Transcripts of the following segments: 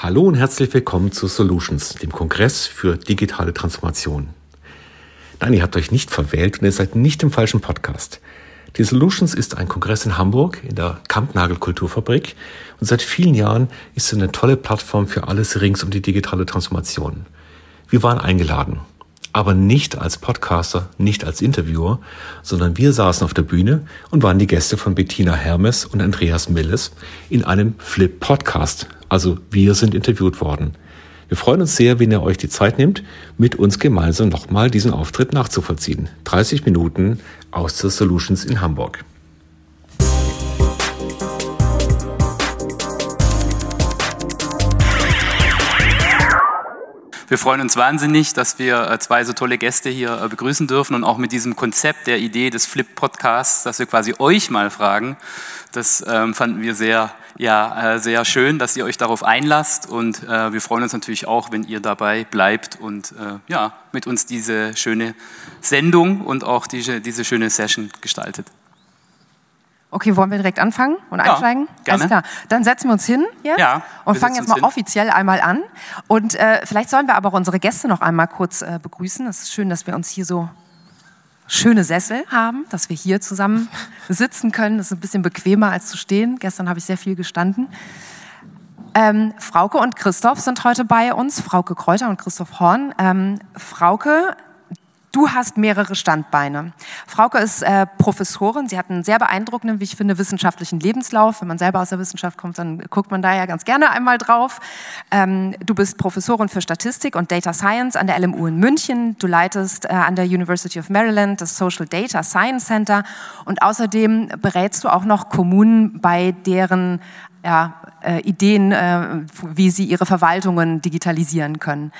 Hallo und herzlich willkommen zu Solutions, dem Kongress für digitale Transformation. Nein, ihr habt euch nicht verwählt und ihr seid nicht im falschen Podcast. Die Solutions ist ein Kongress in Hamburg in der Kampnagel Kulturfabrik und seit vielen Jahren ist es eine tolle Plattform für alles rings um die digitale Transformation. Wir waren eingeladen, aber nicht als Podcaster, nicht als Interviewer, sondern wir saßen auf der Bühne und waren die Gäste von Bettina Hermes und Andreas Milles in einem Flip-Podcast. Also wir sind interviewt worden. Wir freuen uns sehr, wenn ihr euch die Zeit nehmt, mit uns gemeinsam nochmal diesen Auftritt nachzuvollziehen. 30 Minuten aus der Solutions in Hamburg. Wir freuen uns wahnsinnig, dass wir äh, zwei so tolle Gäste hier äh, begrüßen dürfen und auch mit diesem Konzept der Idee des Flip Podcasts, dass wir quasi euch mal fragen. Das ähm, fanden wir sehr, ja, äh, sehr schön, dass ihr euch darauf einlasst und äh, wir freuen uns natürlich auch, wenn ihr dabei bleibt und äh, ja, mit uns diese schöne Sendung und auch diese, diese schöne Session gestaltet. Okay, wollen wir direkt anfangen und einsteigen? Ja, gerne. Alles klar. Dann setzen wir uns hin jetzt Ja, und fangen jetzt mal hin. offiziell einmal an. Und äh, vielleicht sollen wir aber auch unsere Gäste noch einmal kurz äh, begrüßen. Es ist schön, dass wir uns hier so schöne Sessel haben, dass wir hier zusammen sitzen können. Das ist ein bisschen bequemer als zu stehen. Gestern habe ich sehr viel gestanden. Ähm, Frauke und Christoph sind heute bei uns. Frauke Kräuter und Christoph Horn. Ähm, Frauke, du hast mehrere Standbeine. Frauke ist äh, Professorin. Sie hat einen sehr beeindruckenden, wie ich finde, wissenschaftlichen Lebenslauf. Wenn man selber aus der Wissenschaft kommt, dann guckt man da ja ganz gerne einmal drauf. Ähm, du bist Professorin für Statistik und Data Science an der LMU in München. Du leitest äh, an der University of Maryland das Social Data Science Center und außerdem berätst du auch noch Kommunen bei deren ja, äh, Ideen, äh, wie sie ihre Verwaltungen digitalisieren können.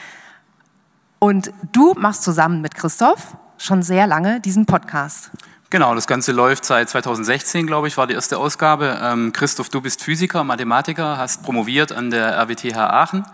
Und du machst zusammen mit Christoph schon sehr lange diesen Podcast. Genau, das Ganze läuft seit 2016, glaube ich, war die erste Ausgabe. Ähm, Christoph, du bist Physiker, Mathematiker, hast promoviert an der RWTH Aachen,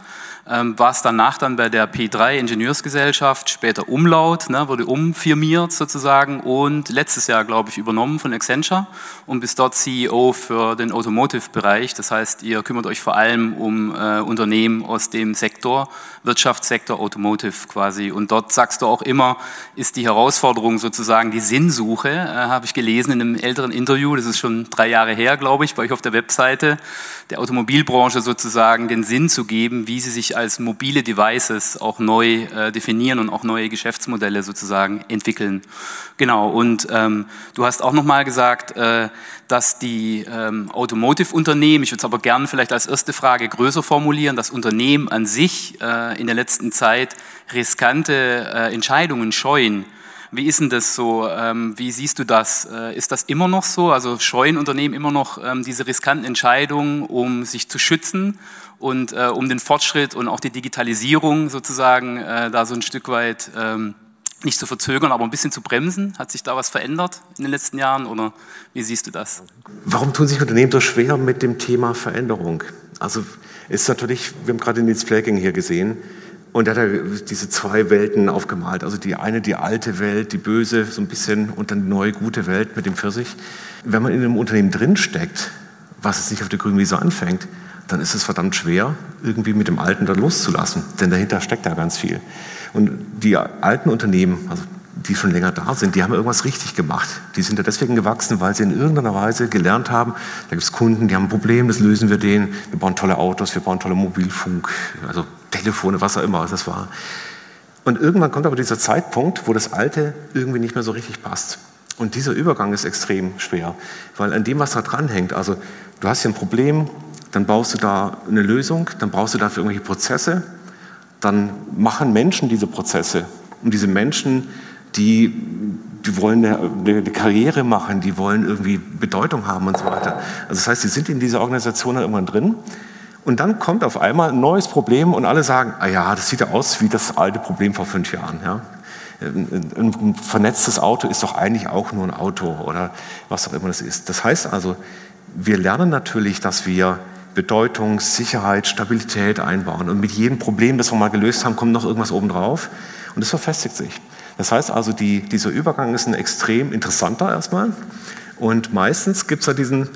ähm, warst danach dann bei der P3 Ingenieursgesellschaft, später Umlaut, ne, wurde umfirmiert sozusagen und letztes Jahr, glaube ich, übernommen von Accenture und bist dort CEO für den Automotive-Bereich. Das heißt, ihr kümmert euch vor allem um äh, Unternehmen aus dem Sektor, Wirtschaftssektor Automotive quasi. Und dort sagst du auch immer, ist die Herausforderung sozusagen die Sinnsuche, äh, habe ich gelesen in einem älteren Interview, das ist schon drei Jahre her, glaube ich, bei euch auf der Webseite, der Automobilbranche sozusagen den Sinn zu geben, wie sie sich als mobile Devices auch neu äh, definieren und auch neue Geschäftsmodelle sozusagen entwickeln. Genau, und ähm, du hast auch nochmal gesagt, äh, dass die ähm, Automotive-Unternehmen, ich würde es aber gerne vielleicht als erste Frage größer formulieren, das Unternehmen an sich äh, in der letzten Zeit riskante äh, Entscheidungen scheuen. Wie ist denn das so? Ähm, wie siehst du das? Äh, ist das immer noch so? Also scheuen Unternehmen immer noch ähm, diese riskanten Entscheidungen, um sich zu schützen und äh, um den Fortschritt und auch die Digitalisierung sozusagen äh, da so ein Stück weit ähm, nicht zu verzögern, aber ein bisschen zu bremsen? Hat sich da was verändert in den letzten Jahren oder wie siehst du das? Warum tun sich Unternehmen so schwer mit dem Thema Veränderung? Also ist natürlich, wir haben gerade Nils Flaking hier gesehen und er hat ja diese zwei Welten aufgemalt. Also die eine, die alte Welt, die böse, so ein bisschen und dann die neue, gute Welt mit dem Pfirsich. Wenn man in einem Unternehmen drinsteckt, was es nicht auf der grünen Wiese anfängt, dann ist es verdammt schwer, irgendwie mit dem Alten da loszulassen. Denn dahinter steckt da ganz viel. Und die alten Unternehmen, also die schon länger da sind, die haben irgendwas richtig gemacht. Die sind ja deswegen gewachsen, weil sie in irgendeiner Weise gelernt haben, da gibt es Kunden, die haben ein Problem, das lösen wir denen. Wir bauen tolle Autos, wir bauen tolle Mobilfunk, also Telefone, was auch immer das war. Und irgendwann kommt aber dieser Zeitpunkt, wo das Alte irgendwie nicht mehr so richtig passt. Und dieser Übergang ist extrem schwer, weil an dem, was da dranhängt, also du hast hier ein Problem, dann baust du da eine Lösung, dann brauchst du dafür irgendwelche Prozesse, dann machen Menschen diese Prozesse. Und diese Menschen, die, die wollen eine, eine Karriere machen, die wollen irgendwie Bedeutung haben und so weiter. Also das heißt, sie sind in dieser Organisation dann irgendwann drin. Und dann kommt auf einmal ein neues Problem und alle sagen, ah ja, das sieht ja aus wie das alte Problem vor fünf Jahren. Ja? Ein, ein vernetztes Auto ist doch eigentlich auch nur ein Auto oder was auch immer das ist. Das heißt also, wir lernen natürlich, dass wir Bedeutung, Sicherheit, Stabilität einbauen. Und mit jedem Problem, das wir mal gelöst haben, kommt noch irgendwas obendrauf und das verfestigt sich. Das heißt also, die, dieser Übergang ist ein extrem interessanter erstmal. Und meistens gibt es ja diesen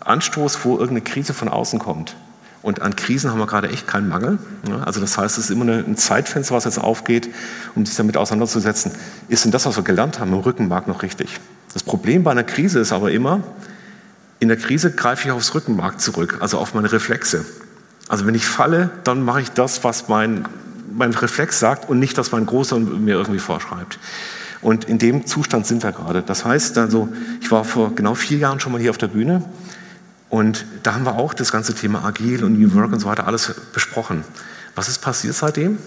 Anstoß, wo irgendeine Krise von außen kommt. Und an Krisen haben wir gerade echt keinen Mangel. Also das heißt, es ist immer ein Zeitfenster, was jetzt aufgeht, um sich damit auseinanderzusetzen. Ist denn das, was wir gelernt haben, im Rückenmark noch richtig? Das Problem bei einer Krise ist aber immer, in der Krise greife ich aufs Rückenmark zurück, also auf meine Reflexe. Also wenn ich falle, dann mache ich das, was mein, mein Reflex sagt und nicht, was mein Großer mir irgendwie vorschreibt. Und in dem Zustand sind wir gerade. Das heißt, also, ich war vor genau vier Jahren schon mal hier auf der Bühne und da haben wir auch das ganze Thema Agil und New Work und so weiter alles besprochen. Was ist passiert seitdem?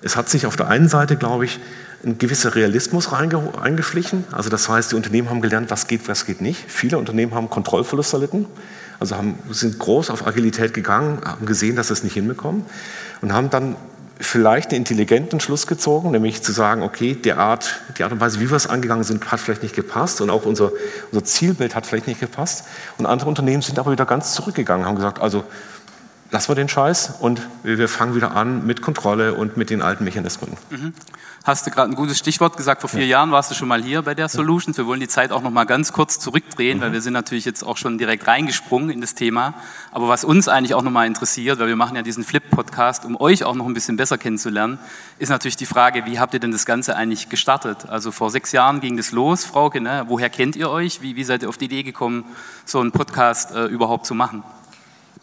Es hat sich auf der einen Seite, glaube ich, ein gewisser Realismus eingeschlichen. Also das heißt, die Unternehmen haben gelernt, was geht, was geht nicht. Viele Unternehmen haben Kontrollverlust erlitten, also haben, sind groß auf Agilität gegangen, haben gesehen, dass sie es nicht hinbekommen und haben dann vielleicht einen intelligenten Schluss gezogen, nämlich zu sagen, okay, die Art, die Art und Weise, wie wir es angegangen sind, hat vielleicht nicht gepasst und auch unser, unser Zielbild hat vielleicht nicht gepasst. Und andere Unternehmen sind aber wieder ganz zurückgegangen, haben gesagt, also lassen wir den Scheiß und wir fangen wieder an mit Kontrolle und mit den alten Mechanismen. Mhm. Hast du gerade ein gutes Stichwort gesagt. Vor vier ja. Jahren warst du schon mal hier bei der Solutions. Wir wollen die Zeit auch noch mal ganz kurz zurückdrehen, mhm. weil wir sind natürlich jetzt auch schon direkt reingesprungen in das Thema. Aber was uns eigentlich auch noch mal interessiert, weil wir machen ja diesen Flip-Podcast, um euch auch noch ein bisschen besser kennenzulernen, ist natürlich die Frage, wie habt ihr denn das Ganze eigentlich gestartet? Also vor sechs Jahren ging das los, Frauke. Ne? Woher kennt ihr euch? Wie, wie seid ihr auf die Idee gekommen, so einen Podcast äh, überhaupt zu machen?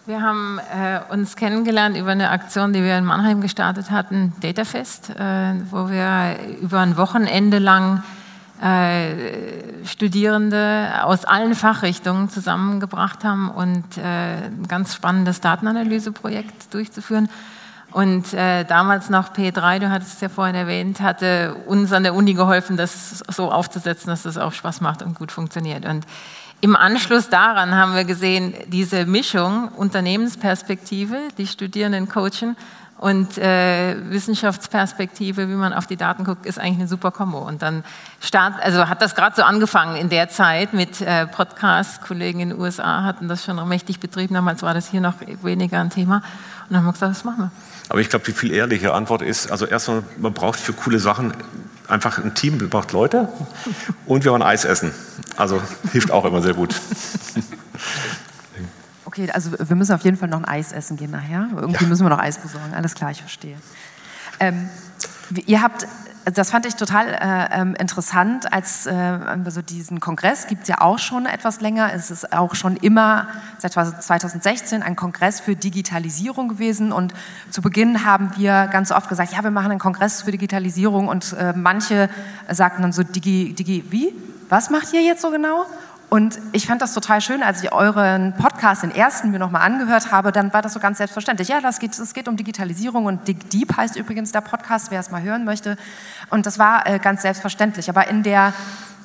Wir haben äh, uns kennengelernt über eine Aktion, die wir in Mannheim gestartet hatten, Datafest, äh, wo wir über ein Wochenende lang äh, Studierende aus allen Fachrichtungen zusammengebracht haben und äh, ein ganz spannendes Datenanalyseprojekt durchzuführen. Und äh, damals noch P3, du hattest es ja vorhin erwähnt, hatte uns an der Uni geholfen, das so aufzusetzen, dass das auch Spaß macht und gut funktioniert. Und im Anschluss daran haben wir gesehen, diese Mischung Unternehmensperspektive, die Studierenden coachen und äh, Wissenschaftsperspektive, wie man auf die Daten guckt, ist eigentlich eine super Kombo. Und dann start, also hat das gerade so angefangen in der Zeit mit äh, Podcasts. Kollegen in den USA hatten das schon mächtig betrieben. Damals war das hier noch weniger ein Thema. Und dann haben wir gesagt, das machen wir. Aber ich glaube, die viel ehrliche Antwort ist, also erstmal, man braucht für coole Sachen einfach ein Team, braucht Leute und wir wollen Eis essen. Also hilft auch immer sehr gut. Okay, also wir müssen auf jeden Fall noch ein Eis essen gehen nachher. Irgendwie ja. müssen wir noch Eis besorgen. Alles klar, ich verstehe. Ähm, ihr habt das fand ich total äh, ähm, interessant, als äh, also diesen Kongress gibt es ja auch schon etwas länger. Es ist auch schon immer seit 2016 ein Kongress für Digitalisierung gewesen und zu Beginn haben wir ganz oft gesagt, ja, wir machen einen Kongress für Digitalisierung und äh, manche sagten dann so, Digi, Digi, wie? Was macht ihr jetzt so genau? Und ich fand das total schön, als ich euren Podcast, den ersten, mir nochmal angehört habe, dann war das so ganz selbstverständlich. Ja, das geht, es geht um Digitalisierung und Dig Deep heißt übrigens der Podcast, wer es mal hören möchte. Und das war äh, ganz selbstverständlich. Aber in der,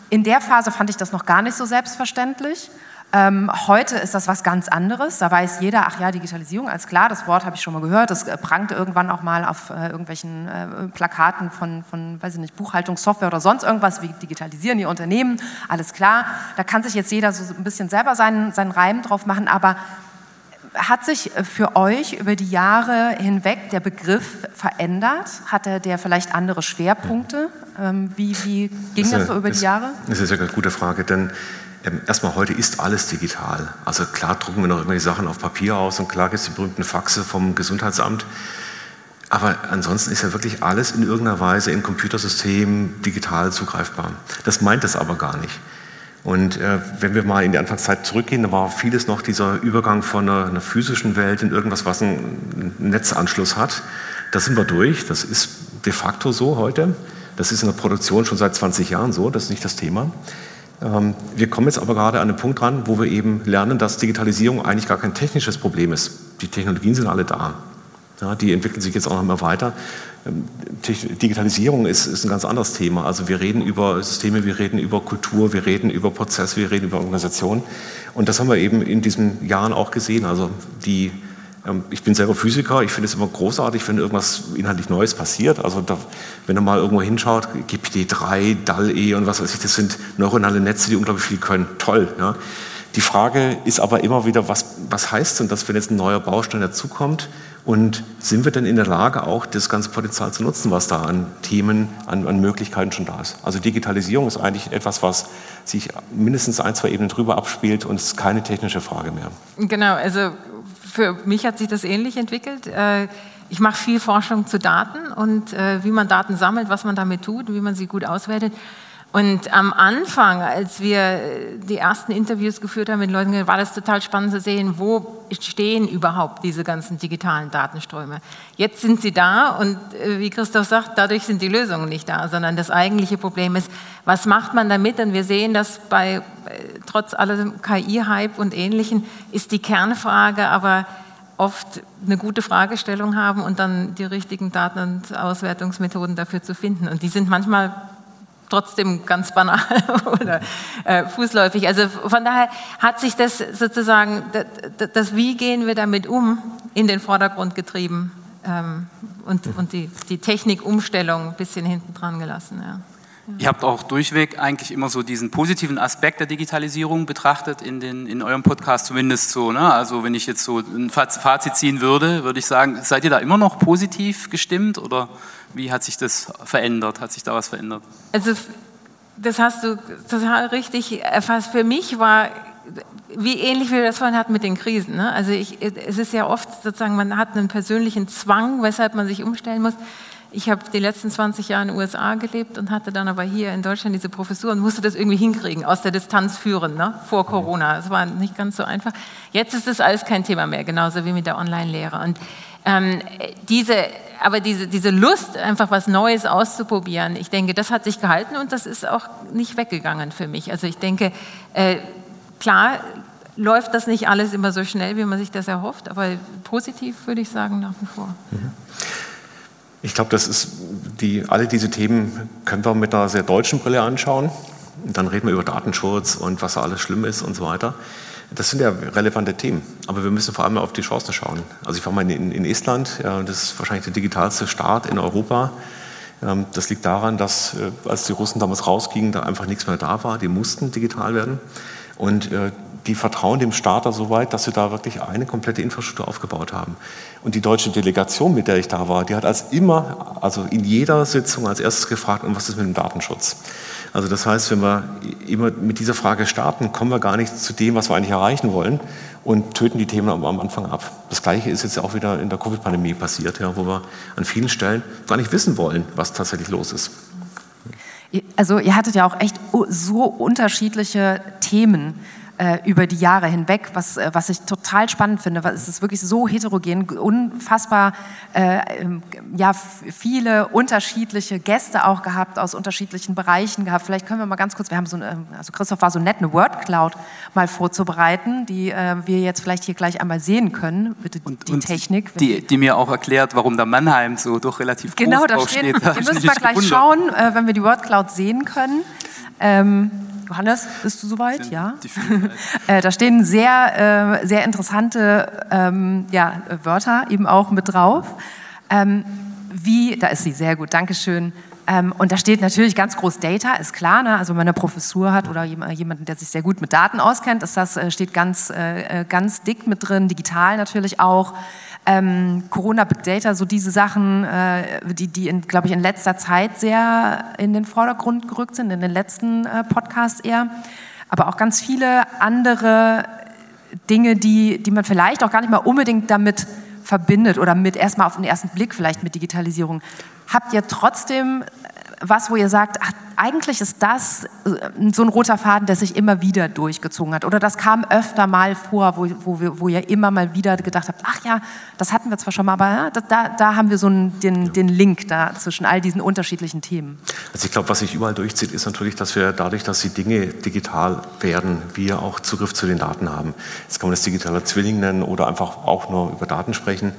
in der Phase fand ich das noch gar nicht so selbstverständlich. Ähm, heute ist das was ganz anderes. Da weiß jeder, ach ja, Digitalisierung, als klar, das Wort habe ich schon mal gehört. Das äh, prangte irgendwann auch mal auf äh, irgendwelchen äh, Plakaten von, von, weiß ich nicht, Buchhaltungssoftware oder sonst irgendwas. Wie digitalisieren die Unternehmen? Alles klar. Da kann sich jetzt jeder so ein bisschen selber seinen, seinen Reim drauf machen. Aber hat sich für euch über die Jahre hinweg der Begriff verändert? Hatte der vielleicht andere Schwerpunkte? Ähm, wie, wie ging das, das so über die Jahre? Das ist ja eine gute Frage, denn ähm, erstmal heute ist alles digital. Also klar drucken wir noch immer die Sachen auf Papier aus und klar gibt es die berühmten Faxe vom Gesundheitsamt. Aber ansonsten ist ja wirklich alles in irgendeiner Weise im Computersystem digital zugreifbar. Das meint es aber gar nicht. Und äh, wenn wir mal in die Anfangszeit zurückgehen, da war vieles noch dieser Übergang von einer, einer physischen Welt in irgendwas, was einen Netzanschluss hat. Da sind wir durch. Das ist de facto so heute. Das ist in der Produktion schon seit 20 Jahren so. Das ist nicht das Thema. Ähm, wir kommen jetzt aber gerade an einen Punkt ran, wo wir eben lernen, dass Digitalisierung eigentlich gar kein technisches Problem ist. Die Technologien sind alle da. Ja, die entwickeln sich jetzt auch noch immer weiter. Ähm, Digitalisierung ist, ist, ein ganz anderes Thema. Also wir reden über Systeme, wir reden über Kultur, wir reden über Prozess, wir reden über Organisation. Und das haben wir eben in diesen Jahren auch gesehen. Also die ähm, ich bin selber Physiker, ich finde es immer großartig, wenn irgendwas inhaltlich Neues passiert. Also da, wenn du mal irgendwo hinschaut, GPT-3, DAL-E und was weiß ich, das sind neuronale Netze, die unglaublich viel können. Toll. Ja. Die Frage ist aber immer wieder, was, was heißt denn das, wenn jetzt ein neuer Baustein dazukommt? Und sind wir denn in der Lage, auch das ganze Potenzial zu nutzen, was da an Themen, an, an Möglichkeiten schon da ist? Also Digitalisierung ist eigentlich etwas, was sich mindestens ein, zwei Ebenen drüber abspielt und es ist keine technische Frage mehr. Genau, also für mich hat sich das ähnlich entwickelt. Äh, ich mache viel Forschung zu Daten und äh, wie man Daten sammelt, was man damit tut, wie man sie gut auswertet. Und am Anfang, als wir die ersten Interviews geführt haben mit Leuten, war das total spannend zu sehen, wo stehen überhaupt diese ganzen digitalen Datenströme. Jetzt sind sie da und äh, wie Christoph sagt, dadurch sind die Lösungen nicht da, sondern das eigentliche Problem ist, was macht man damit? Und wir sehen, dass bei äh, trotz allem KI-Hype und Ähnlichem ist die Kernfrage aber oft eine gute Fragestellung haben und dann die richtigen Daten- und Auswertungsmethoden dafür zu finden. Und die sind manchmal trotzdem ganz banal oder äh, fußläufig. Also von daher hat sich das sozusagen, das, das, Wie gehen wir damit um, in den Vordergrund getrieben ähm, und, und die, die Technikumstellung ein bisschen hinten dran gelassen. Ja. Ihr habt auch durchweg eigentlich immer so diesen positiven Aspekt der Digitalisierung betrachtet in, den, in eurem Podcast, zumindest so. Ne? Also wenn ich jetzt so ein Fazit ziehen würde, würde ich sagen, seid ihr da immer noch positiv gestimmt oder wie hat sich das verändert? Hat sich da was verändert? Also das hast du total richtig erfasst. Für mich war wie ähnlich wie wir das vorhin hatten mit den Krisen. Ne? Also ich, es ist ja oft sozusagen, man hat einen persönlichen Zwang, weshalb man sich umstellen muss. Ich habe die letzten 20 Jahre in den USA gelebt und hatte dann aber hier in Deutschland diese Professur und musste das irgendwie hinkriegen, aus der Distanz führen, ne? vor Corona. Es war nicht ganz so einfach. Jetzt ist das alles kein Thema mehr, genauso wie mit der Online-Lehre. Und ähm, diese, aber diese, diese Lust, einfach was Neues auszuprobieren, ich denke, das hat sich gehalten und das ist auch nicht weggegangen für mich. Also ich denke, äh, klar läuft das nicht alles immer so schnell, wie man sich das erhofft, aber positiv würde ich sagen nach wie vor. Mhm. Ich glaube, das ist die, alle diese Themen können wir mit einer sehr deutschen Brille anschauen. dann reden wir über Datenschutz und was da alles schlimm ist und so weiter. Das sind ja relevante Themen, aber wir müssen vor allem auf die Chancen schauen. Also ich war mal in, in Estland, das ist wahrscheinlich der digitalste Staat in Europa. Ähm, das liegt daran, dass äh, als die Russen damals rausgingen, da einfach nichts mehr da war. Die mussten digital werden. Und äh, die vertrauen dem Starter so weit, dass sie da wirklich eine komplette Infrastruktur aufgebaut haben. Und die deutsche Delegation, mit der ich da war, die hat als immer, also in jeder Sitzung als erstes gefragt, und was ist mit dem Datenschutz? Also das heißt, wenn wir immer mit dieser Frage starten, kommen wir gar nicht zu dem, was wir eigentlich erreichen wollen und töten die Themen am Anfang ab. Das Gleiche ist jetzt auch wieder in der Covid-Pandemie passiert, ja, wo wir an vielen Stellen gar nicht wissen wollen, was tatsächlich los ist. Also ihr hattet ja auch echt so unterschiedliche Themen äh, über die Jahre hinweg, was, äh, was ich total spannend finde, weil es ist wirklich so heterogen, unfassbar äh, ähm, ja, viele unterschiedliche Gäste auch gehabt, aus unterschiedlichen Bereichen gehabt. Vielleicht können wir mal ganz kurz, wir haben so, eine, also Christoph war so nett, eine Word Cloud mal vorzubereiten, die äh, wir jetzt vielleicht hier gleich einmal sehen können, bitte und, die und Technik. Die, die, mir auch erklärt, warum der Mannheim so doch relativ genau, groß da steht. Genau, da müssen wir gleich gewundert. schauen, äh, wenn wir die Word Cloud sehen können. Ähm, Johannes, bist du soweit? Sind ja. äh, da stehen sehr, äh, sehr interessante ähm, ja, Wörter eben auch mit drauf. Ähm, wie, da ist sie, sehr gut, Dankeschön. Ähm, und da steht natürlich ganz groß Data, ist klar. Ne? Also wenn man eine Professur hat oder jemanden, der sich sehr gut mit Daten auskennt, ist das äh, steht ganz, äh, äh, ganz dick mit drin, digital natürlich auch ähm, Corona, Big Data, so diese Sachen, äh, die, die glaube ich, in letzter Zeit sehr in den Vordergrund gerückt sind, in den letzten äh, Podcasts eher. Aber auch ganz viele andere Dinge, die, die man vielleicht auch gar nicht mal unbedingt damit verbindet oder mit erstmal auf den ersten Blick vielleicht mit Digitalisierung. Habt ihr trotzdem was, wo ihr sagt, ach, eigentlich ist das äh, so ein roter Faden, der sich immer wieder durchgezogen hat? Oder das kam öfter mal vor, wo, wo, wir, wo ihr immer mal wieder gedacht habt, ach ja, das hatten wir zwar schon mal, aber ja, da, da haben wir so einen, den, den Link da zwischen all diesen unterschiedlichen Themen. Also ich glaube, was sich überall durchzieht, ist natürlich, dass wir dadurch, dass die Dinge digital werden, wir auch Zugriff zu den Daten haben. Jetzt kann man das digitale Zwilling nennen oder einfach auch nur über Daten sprechen.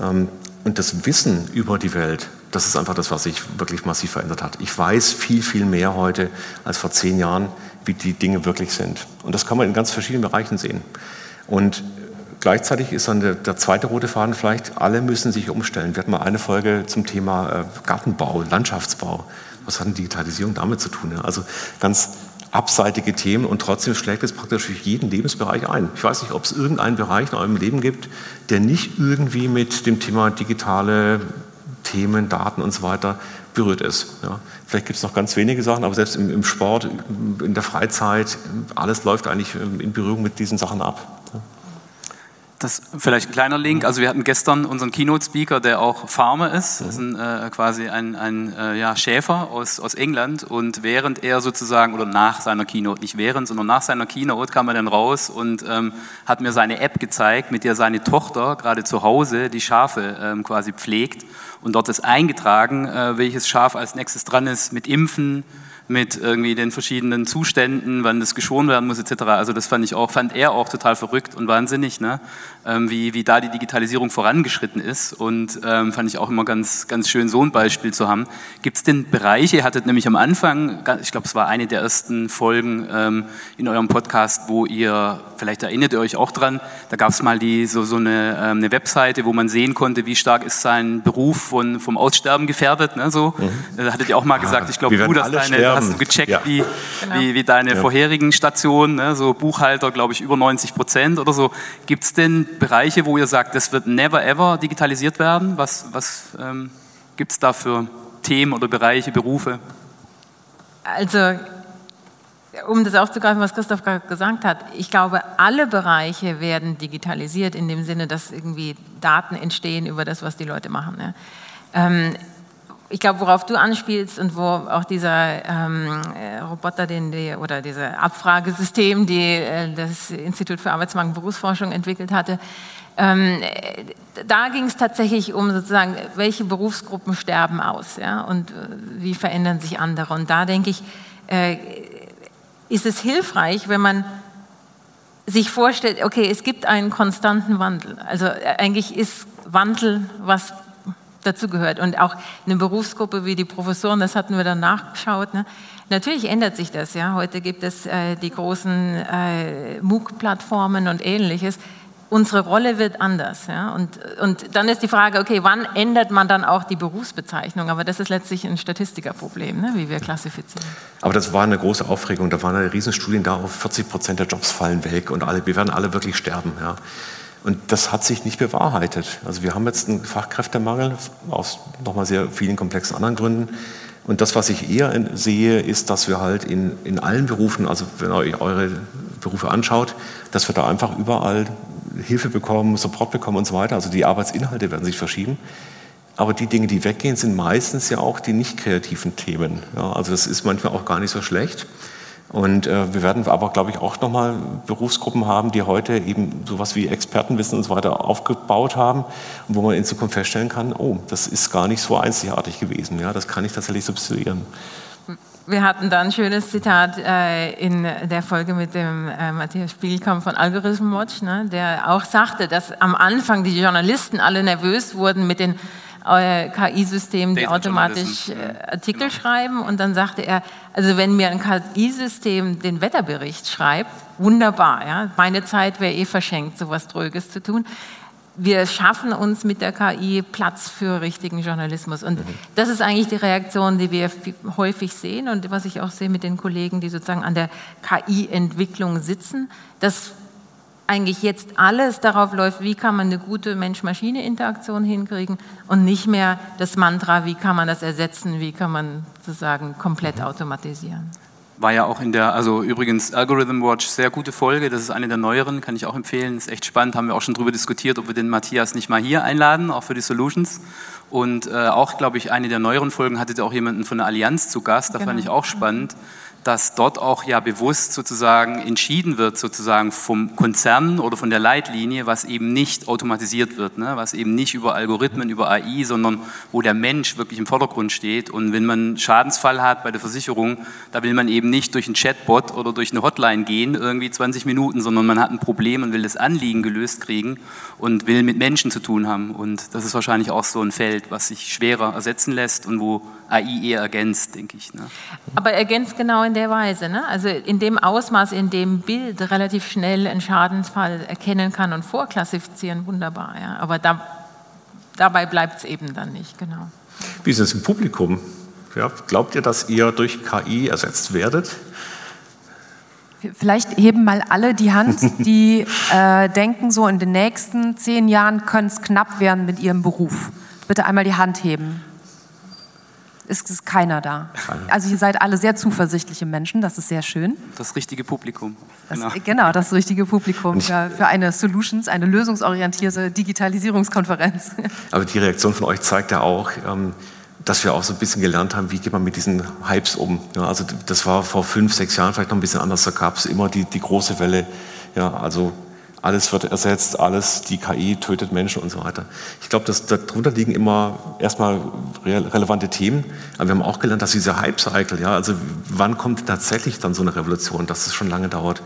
Ähm, und das Wissen über die Welt, das ist einfach das, was sich wirklich massiv verändert hat. Ich weiß viel, viel mehr heute als vor zehn Jahren, wie die Dinge wirklich sind. Und das kann man in ganz verschiedenen Bereichen sehen. Und gleichzeitig ist dann der, der zweite rote Faden vielleicht, alle müssen sich umstellen. Wir hatten mal eine Folge zum Thema äh, Gartenbau, Landschaftsbau. Was hat denn Digitalisierung damit zu tun? Also ganz abseitige Themen und trotzdem schlägt es praktisch für jeden Lebensbereich ein. Ich weiß nicht, ob es irgendeinen Bereich in eurem Leben gibt, der nicht irgendwie mit dem Thema digitale Themen, Daten und so weiter berührt ist. Ja. Vielleicht gibt es noch ganz wenige Sachen, aber selbst im, im, Sport, in der Freizeit, alles läuft eigentlich in Berührung mit diesen Sachen ab. Das vielleicht ein kleiner Link. Also wir hatten gestern unseren Keynote-Speaker, der auch Farmer ist, das ist ein, äh, quasi ein, ein äh, ja, Schäfer aus, aus England. Und während er sozusagen, oder nach seiner Keynote, nicht während, sondern nach seiner Keynote kam er dann raus und ähm, hat mir seine App gezeigt, mit der seine Tochter gerade zu Hause die Schafe ähm, quasi pflegt. Und dort ist eingetragen, äh, welches Schaf als nächstes dran ist mit Impfen, mit irgendwie den verschiedenen Zuständen, wann das geschoren werden muss etc. Also das fand ich auch, fand er auch total verrückt und wahnsinnig, ne? Ähm, wie, wie da die Digitalisierung vorangeschritten ist und ähm, fand ich auch immer ganz, ganz schön, so ein Beispiel zu haben. Gibt es denn Bereiche, ihr hattet nämlich am Anfang, ich glaube es war eine der ersten Folgen ähm, in eurem Podcast, wo ihr, vielleicht erinnert ihr euch auch dran, da gab es mal die, so, so eine, ähm, eine Webseite, wo man sehen konnte, wie stark ist sein Beruf von, vom Aussterben gefährdet. Ne, so. Mhm. Da hattet ihr auch mal gesagt, ich glaube, du, dass deine, hast du gecheckt, ja. wie, genau. wie, wie, deine ja. vorherigen Stationen, ne, so Buchhalter, glaube ich, über 90 Prozent oder so. Gibt es denn Bereiche, wo ihr sagt, das wird never ever digitalisiert werden? Was, was ähm, gibt es da für Themen oder Bereiche, Berufe? Also, um das aufzugreifen, was Christoph gerade gesagt hat, ich glaube, alle Bereiche werden digitalisiert in dem Sinne, dass irgendwie Daten entstehen über das, was die Leute machen. Ja. Ähm, ich glaube, worauf du anspielst und wo auch dieser ähm, äh, Roboter, den die, oder dieses Abfragesystem, die äh, das Institut für Arbeitsmarkt und Berufsforschung entwickelt hatte, ähm, da ging es tatsächlich um sozusagen, welche Berufsgruppen sterben aus ja, und äh, wie verändern sich andere. Und da denke ich, äh, ist es hilfreich, wenn man sich vorstellt, okay, es gibt einen konstanten Wandel. Also äh, eigentlich ist Wandel was dazu gehört. Und auch eine Berufsgruppe wie die Professoren, das hatten wir dann nachgeschaut. Ne? Natürlich ändert sich das. Ja? Heute gibt es äh, die großen äh, MOOC-Plattformen und ähnliches. Unsere Rolle wird anders. Ja? Und, und dann ist die Frage, okay, wann ändert man dann auch die Berufsbezeichnung? Aber das ist letztlich ein Statistikerproblem, ne? wie wir klassifizieren. Aber das war eine große Aufregung. Da waren Riesenstudien darauf, 40 Prozent der Jobs fallen weg und alle, wir werden alle wirklich sterben. Ja? Und das hat sich nicht bewahrheitet. Also wir haben jetzt einen Fachkräftemangel aus nochmal sehr vielen komplexen anderen Gründen. Und das, was ich eher sehe, ist, dass wir halt in, in allen Berufen, also wenn ihr euch eure Berufe anschaut, dass wir da einfach überall Hilfe bekommen, Support bekommen und so weiter. Also die Arbeitsinhalte werden sich verschieben. Aber die Dinge, die weggehen, sind meistens ja auch die nicht kreativen Themen. Ja, also das ist manchmal auch gar nicht so schlecht. Und äh, wir werden aber, glaube ich, auch nochmal Berufsgruppen haben, die heute eben sowas wie Expertenwissen und so weiter aufgebaut haben, wo man in Zukunft feststellen kann, oh, das ist gar nicht so einzigartig gewesen. Ja, das kann ich tatsächlich substituieren. Wir hatten da ein schönes Zitat äh, in der Folge mit dem äh, Matthias Spielkamp von Algorithm Watch, ne, der auch sagte, dass am Anfang die Journalisten alle nervös wurden mit den KI-System, die automatisch äh, Artikel genau. schreiben. Und dann sagte er, also wenn mir ein KI-System den Wetterbericht schreibt, wunderbar, ja, meine Zeit wäre eh verschenkt, sowas Dröges zu tun. Wir schaffen uns mit der KI Platz für richtigen Journalismus. Und mhm. das ist eigentlich die Reaktion, die wir häufig sehen und was ich auch sehe mit den Kollegen, die sozusagen an der KI-Entwicklung sitzen. Das eigentlich jetzt alles darauf läuft, wie kann man eine gute Mensch-Maschine-Interaktion hinkriegen und nicht mehr das Mantra, wie kann man das ersetzen, wie kann man sozusagen komplett mhm. automatisieren. War ja auch in der, also übrigens Algorithm Watch, sehr gute Folge, das ist eine der neueren, kann ich auch empfehlen, ist echt spannend, haben wir auch schon darüber diskutiert, ob wir den Matthias nicht mal hier einladen, auch für die Solutions. Und äh, auch, glaube ich, eine der neueren Folgen hattet ihr auch jemanden von der Allianz zu Gast, da genau. fand ich auch spannend. Mhm dass dort auch ja bewusst sozusagen entschieden wird, sozusagen vom Konzern oder von der Leitlinie, was eben nicht automatisiert wird, ne? was eben nicht über Algorithmen, über AI, sondern wo der Mensch wirklich im Vordergrund steht. Und wenn man einen Schadensfall hat bei der Versicherung, da will man eben nicht durch einen Chatbot oder durch eine Hotline gehen, irgendwie 20 Minuten, sondern man hat ein Problem und will das Anliegen gelöst kriegen und will mit Menschen zu tun haben. Und das ist wahrscheinlich auch so ein Feld, was sich schwerer ersetzen lässt und wo AI eher ergänzt, denke ich. Ne? Aber ergänzt genau in der Weise, ne? also in dem Ausmaß, in dem Bild relativ schnell einen Schadensfall erkennen kann und vorklassifizieren, wunderbar. Ja? Aber da, dabei bleibt es eben dann nicht, genau. Wie ist es im Publikum? Ja, glaubt ihr, dass ihr durch KI ersetzt werdet? Vielleicht heben mal alle die Hand, die äh, denken, so in den nächsten zehn Jahren könnte es knapp werden mit ihrem Beruf. Bitte einmal die Hand heben. Ist, ist keiner da. Also ihr seid alle sehr zuversichtliche Menschen, das ist sehr schön. Das richtige Publikum. Das, genau. genau, das richtige Publikum für, für eine Solutions, eine lösungsorientierte Digitalisierungskonferenz. Aber die Reaktion von euch zeigt ja auch, ähm, dass wir auch so ein bisschen gelernt haben, wie geht man mit diesen Hypes um. Also das war vor fünf, sechs Jahren vielleicht noch ein bisschen anders. Da gab es immer die, die große Welle. Ja, also alles wird ersetzt, alles, die KI tötet Menschen und so weiter. Ich glaube, dass darunter liegen immer erstmal relevante Themen, aber wir haben auch gelernt, dass dieser Hype-Cycle, ja, also wann kommt tatsächlich dann so eine Revolution, dass es schon lange dauert.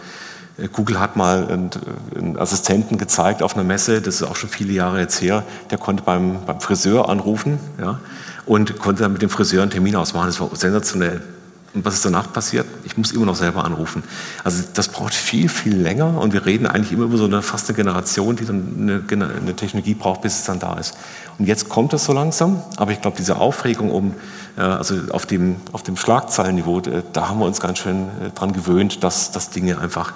Äh, Google hat mal einen Assistenten gezeigt auf einer Messe, das ist auch schon viele Jahre jetzt her, der konnte beim, beim Friseur anrufen ja, und konnte dann mit dem Friseur einen Termin ausmachen. Das war sensationell. Und was ist danach passiert? Ich muss immer noch selber anrufen. Also das braucht viel, viel länger und wir reden eigentlich immer über so eine fast eine Generation, die dann eine, eine Technologie braucht, bis es dann da ist. Und jetzt kommt es so langsam, aber ich glaube, diese Aufregung um, äh, also auf dem, auf dem Schlagzeilenniveau, da haben wir uns ganz schön äh, dran gewöhnt, dass, dass Dinge einfach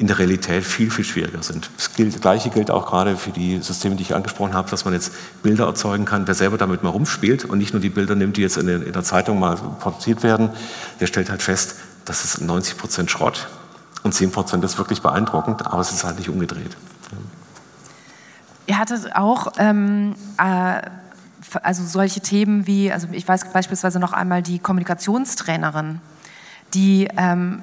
in der Realität viel, viel schwieriger sind. Das, gilt, das Gleiche gilt auch gerade für die Systeme, die ich angesprochen habe, dass man jetzt Bilder erzeugen kann. Wer selber damit mal rumspielt und nicht nur die Bilder nimmt, die jetzt in der, in der Zeitung mal produziert werden, der stellt halt fest, das ist 90 Prozent Schrott und 10 Prozent ist wirklich beeindruckend, aber es ist halt nicht umgedreht. Ihr hattet auch ähm, äh, also solche Themen wie, also ich weiß beispielsweise noch einmal die Kommunikationstrainerin die, ähm,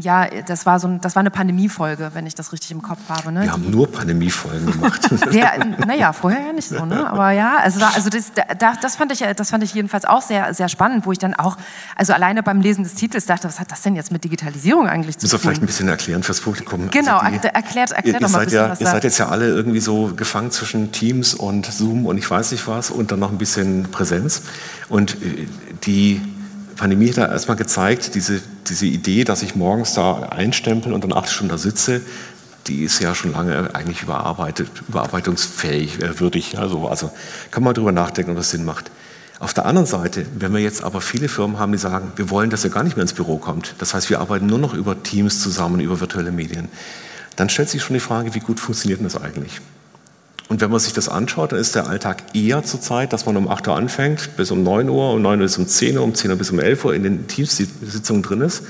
ja, das war, so ein, das war eine Pandemiefolge, wenn ich das richtig im Kopf habe. Ne? Wir haben nur Pandemiefolgen gemacht. naja, vorher ja nicht so, ne? aber ja, also, also das, das, fand ich, das fand ich jedenfalls auch sehr, sehr spannend, wo ich dann auch, also alleine beim Lesen des Titels dachte, was hat das denn jetzt mit Digitalisierung eigentlich zu tun? Muss vielleicht ein bisschen erklären fürs Publikum. Genau, also die, erklärt, erklärt ihr, doch mal ein bisschen ja, was Ihr seid jetzt ja alle irgendwie so gefangen zwischen Teams und Zoom und ich weiß nicht was und dann noch ein bisschen Präsenz und äh, die Pandemie hat erstmal gezeigt, diese, diese Idee, dass ich morgens da einstempel und dann acht Stunden da sitze, die ist ja schon lange eigentlich überarbeitet, überarbeitungsfähig, äh, würdig. Also, also kann man darüber nachdenken, ob das Sinn macht. Auf der anderen Seite, wenn wir jetzt aber viele Firmen haben, die sagen, wir wollen, dass ihr gar nicht mehr ins Büro kommt, das heißt, wir arbeiten nur noch über Teams zusammen, über virtuelle Medien, dann stellt sich schon die Frage, wie gut funktioniert das eigentlich? Und wenn man sich das anschaut, dann ist der Alltag eher zur Zeit, dass man um 8 Uhr anfängt, bis um 9 Uhr, um 9 Uhr bis um 10 Uhr, um 10 Uhr bis um 11 Uhr in den Teamsitzungen drin ist,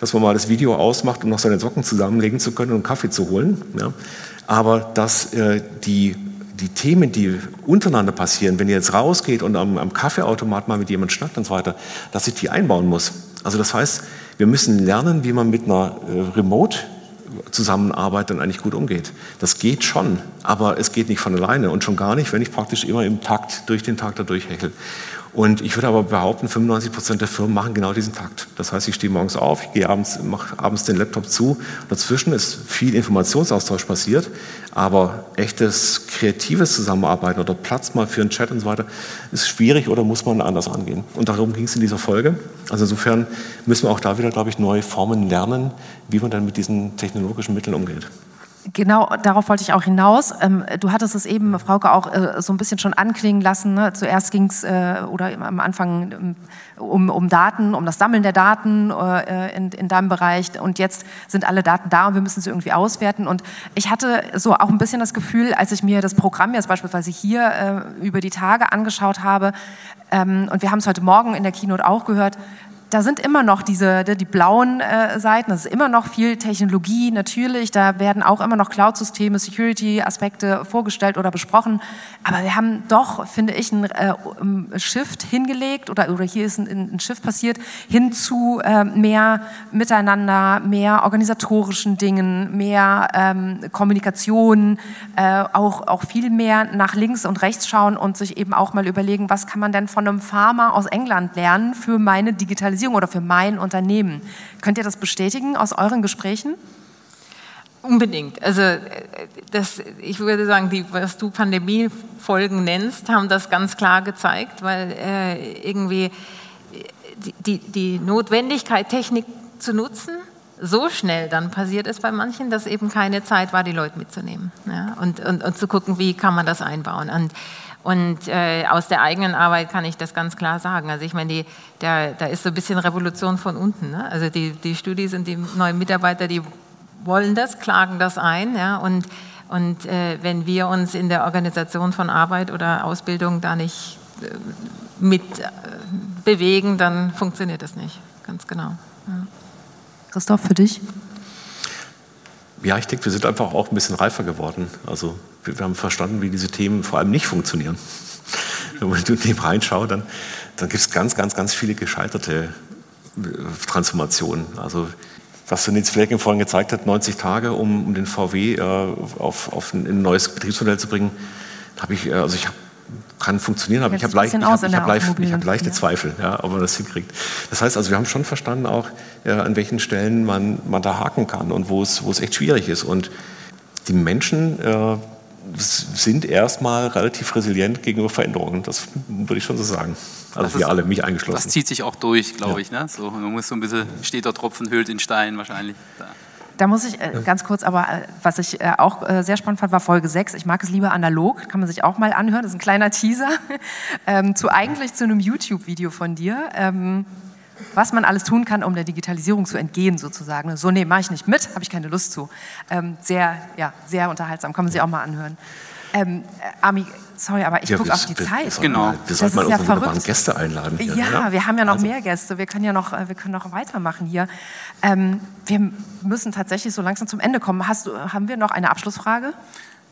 dass man mal das Video ausmacht, um noch seine Socken zusammenlegen zu können und Kaffee zu holen. Ja. Aber dass äh, die, die Themen, die untereinander passieren, wenn ihr jetzt rausgeht und am, am Kaffeeautomat mal mit jemandem schnackt und so weiter, dass ich die einbauen muss. Also das heißt, wir müssen lernen, wie man mit einer äh, Remote Zusammenarbeit dann eigentlich gut umgeht. Das geht schon, aber es geht nicht von alleine und schon gar nicht, wenn ich praktisch immer im Takt durch den Tag da durchhechel. Und ich würde aber behaupten, 95 Prozent der Firmen machen genau diesen Takt. Das heißt, ich stehe morgens auf, ich gehe abends, mache abends den Laptop zu. Dazwischen ist viel Informationsaustausch passiert, aber echtes kreatives Zusammenarbeiten oder Platz mal für einen Chat und so weiter ist schwierig oder muss man anders angehen. Und darum ging es in dieser Folge. Also insofern müssen wir auch da wieder, glaube ich, neue Formen lernen, wie man dann mit diesen technologischen Mitteln umgeht. Genau, darauf wollte ich auch hinaus. Ähm, du hattest es eben, Frauke, auch äh, so ein bisschen schon anklingen lassen. Ne? Zuerst ging es, äh, oder am Anfang, ähm, um, um Daten, um das Sammeln der Daten äh, in, in deinem Bereich. Und jetzt sind alle Daten da und wir müssen sie irgendwie auswerten. Und ich hatte so auch ein bisschen das Gefühl, als ich mir das Programm jetzt beispielsweise hier über die Tage angeschaut habe, ähm, und wir haben es heute Morgen in der Keynote auch gehört, da sind immer noch diese, die blauen äh, Seiten, das ist immer noch viel Technologie natürlich, da werden auch immer noch Cloud-Systeme, Security-Aspekte vorgestellt oder besprochen, aber wir haben doch, finde ich, einen äh, Shift hingelegt oder, oder hier ist ein, ein Shift passiert, hin zu äh, mehr Miteinander, mehr organisatorischen Dingen, mehr ähm, Kommunikation, äh, auch, auch viel mehr nach links und rechts schauen und sich eben auch mal überlegen, was kann man denn von einem Farmer aus England lernen für meine Digitalisierung Digitalisierung oder für mein Unternehmen. Könnt ihr das bestätigen aus euren Gesprächen? Unbedingt. Also das, ich würde sagen, die, was du Pandemiefolgen nennst, haben das ganz klar gezeigt, weil äh, irgendwie die, die Notwendigkeit, Technik zu nutzen, so schnell dann passiert ist bei manchen, dass eben keine Zeit war, die Leute mitzunehmen ja? und, und, und zu gucken, wie kann man das einbauen. Und Und äh, aus der eigenen Arbeit kann ich das ganz klar sagen. Also ich meine, die, da ist so ein bisschen Revolution von unten. Ne? Also die, die Studis und die neuen Mitarbeiter, die wollen das, klagen das ein. Ja? Und, und äh, wenn wir uns in der Organisation von Arbeit oder Ausbildung da nicht äh, mit äh, bewegen, dann funktioniert das nicht. Ganz genau. Ja. Christoph, für dich? Ja, ich denke, wir sind einfach auch ein bisschen reifer geworden. Also wir, wir haben verstanden, wie diese Themen vor allem nicht funktionieren. Wenn man in dem reinschaut, dann, dann gibt es ganz, ganz, ganz viele gescheiterte äh, Transformationen. Also was Nils Flecken vorhin gezeigt hat, 90 Tage, um, um den VW äh, auf, auf ein, ein, neues Betriebsmodell zu bringen, habe ich, äh, also ich habe kann funktionieren, aber ich habe leicht, ich hab, ich hab leicht, hab leichte ja. Zweifel, ja, ob man das hinkriegt. Das heißt also, wir haben schon verstanden auch, ja, an welchen Stellen man, man da haken kann und wo es, wo es echt schwierig ist. Und die Menschen äh, sind erstmal relativ resilient gegenüber Veränderungen. Das würde ich schon so sagen. Also das wir ist, alle, mich eingeschlossen. Das zieht sich auch durch, glaube ja. ich. Ne? So, man muss so ein bisschen, steht der Tropfen, hüllt in Stein wahrscheinlich. Da. Da muss ich äh, ganz kurz, aber äh, was ich äh, auch äh, sehr spannend fand, war Folge 6. Ich mag es lieber analog, kann man sich auch mal anhören. Das ist ein kleiner Teaser ähm, zu eigentlich zu einem YouTube-Video von dir. Ähm, was man alles tun kann, um der Digitalisierung zu entgehen, sozusagen. So, nee, mache ich nicht mit, habe ich keine Lust zu. Ähm, sehr, ja, sehr unterhaltsam, kann man sich auch mal anhören. Ähm, äh, Ami, sorry, aber ich ja, gucke auf die wir, Zeit. Genau. Wir sollten mal ja unsere Gäste einladen. Hier, ja, oder? wir haben ja noch also. mehr Gäste. Wir können ja noch, äh, wir können noch weitermachen hier. Ähm, wir müssen tatsächlich so langsam zum Ende kommen. Hast du, haben wir noch eine Abschlussfrage?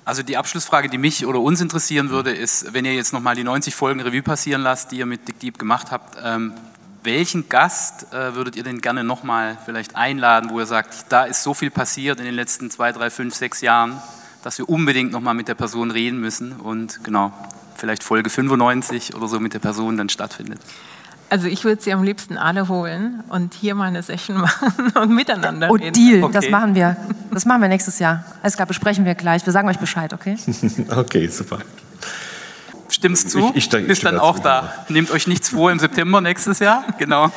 Also die Abschlussfrage, die mich oder uns interessieren würde, ist, wenn ihr jetzt nochmal die 90 Folgen Revue passieren lasst, die ihr mit Dick Deep gemacht habt, ähm, welchen Gast äh, würdet ihr denn gerne nochmal vielleicht einladen, wo ihr sagt, da ist so viel passiert in den letzten zwei, drei, fünf, sechs Jahren, dass wir unbedingt nochmal mit der Person reden müssen und genau, vielleicht Folge 95 oder so mit der Person dann stattfindet. Also ich würde sie am liebsten alle holen und hier mal eine Session machen und miteinander oh, reden. Deal, okay. das machen wir. Das machen wir nächstes Jahr. Alles klar, besprechen wir gleich. Wir sagen euch Bescheid, okay? okay, super stimmt's zu? Ich, ich, Bist dann auch da. Nehmt euch nichts vor im September nächstes Jahr. Genau.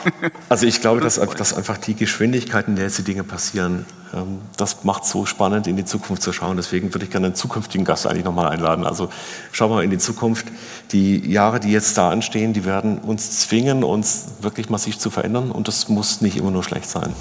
Also ich glaube, dass, dass einfach die Geschwindigkeit, in der jetzt die Dinge passieren, ähm, das macht so spannend, in die Zukunft zu schauen. Deswegen würde ich gerne einen zukünftigen Gast eigentlich nochmal einladen. Also schauen wir mal in die Zukunft. Die Jahre, die jetzt da anstehen, die werden uns zwingen, uns wirklich massiv zu verändern. Und das muss nicht immer nur schlecht sein.